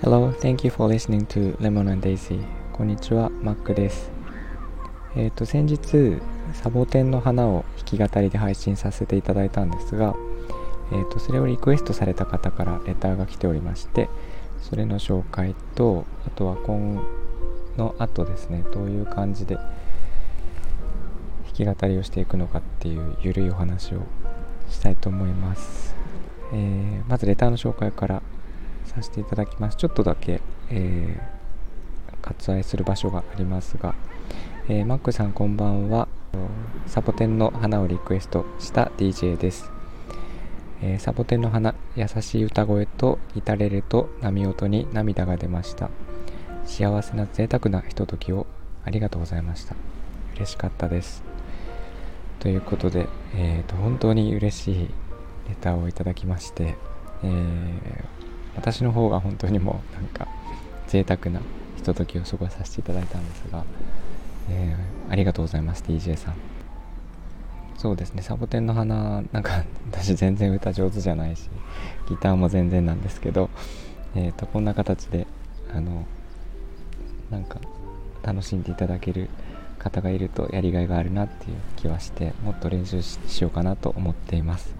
Hello, thank you for listening to Lemon and Daisy. こんにちは、マックです。えっ、ー、と、先日、サボテンの花を弾き語りで配信させていただいたんですが、えーと、それをリクエストされた方からレターが来ておりましてそれの紹介とあとは今の後ですねどういう感じで弾き語りをしていくのかっていうゆるいお話をしたいと思います、えー、まずレターの紹介からさせていただきます。ちょっとだけ、えー、割愛する場所がありますが、えー、マックさんこんばんは。サボテンの花をリクエストした DJ です。えー、サボテンの花優しい歌声と至れると波音に涙が出ました。幸せな贅沢なひとときをありがとうございました。嬉しかったです。ということで、えーと、本当に嬉しいレターをいただきまして、えー、私の方が本当にもうなんか贅沢なひとときを過ごさせていただいたんですが、えー、ありがとうございます DJ さん。そうですねサボテンの花なんか私全然歌上手じゃないしギターも全然なんですけど、えーと、こんな形であのなんか楽しんでいただける方がいるとやりがいがあるなっていう気はしてもっと練習しようかなと思っています。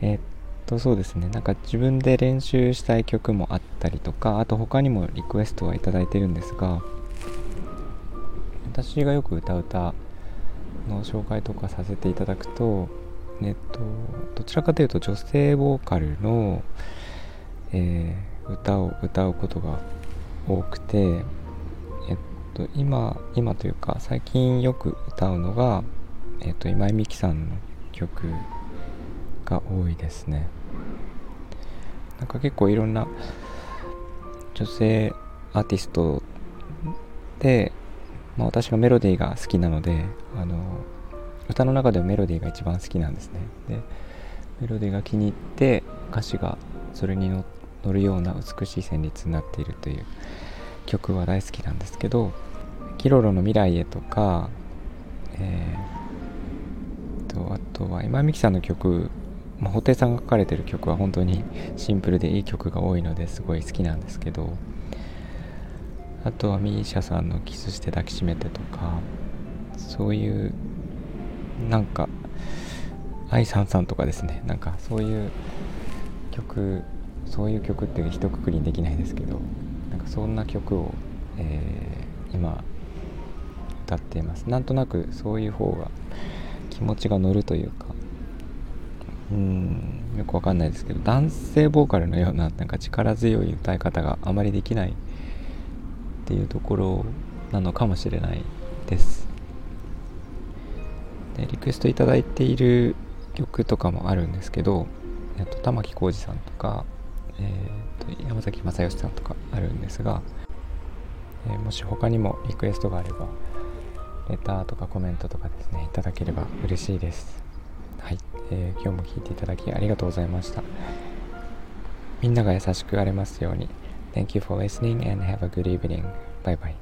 えー、っとそうですね。なんか自分で練習したい曲もあったりとかあと他にもリクエストはいいてるんですが私がよく歌う歌の紹介とかさせていただくと、えっと、どちらかというと女性ボーカルの、えー、歌を歌うことが多くて、と、今今というか最近よく歌うのが、えっと、今井美樹さんの曲が多いですね。なんか結構いろんな女性アーティストでまあ、私はメロディーが好きなのであの歌の中ではメロディーが一番好きなんですね。でメロディーが気に入って歌詞がそれに乗るような美しい旋律になっているという曲は大好きなんですけど「キロロの未来へ」とか、えー、とあとは今美樹さんの曲まあ、布袋さんが書かれてる曲は本当に シンプルでいい曲が多いのですごい好きなんですけどあとは misia さんの「キスして抱きしめて」とかそういうなんか愛さんさんとかですね。なんかそういう曲そういう曲って一括りにできないですけどそんな曲を、えー、今歌っています。なんとなくそういう方が気持ちが乗るというかうんよくわかんないですけど男性ボーカルのようななんか力強い歌い方があまりできないっていうところなのかもしれないです。でリクエストいただいている曲とかもあるんですけど玉置浩二さんとか、えー、と山崎正義さんとかあるんですが、えー、もし他にもリクエストがあればレターとかコメントとかですねいただければ嬉しいですはい、えー、今日も聴いていただきありがとうございましたみんなが優しくありますように Thank you for listening and have a good evening. Bye bye.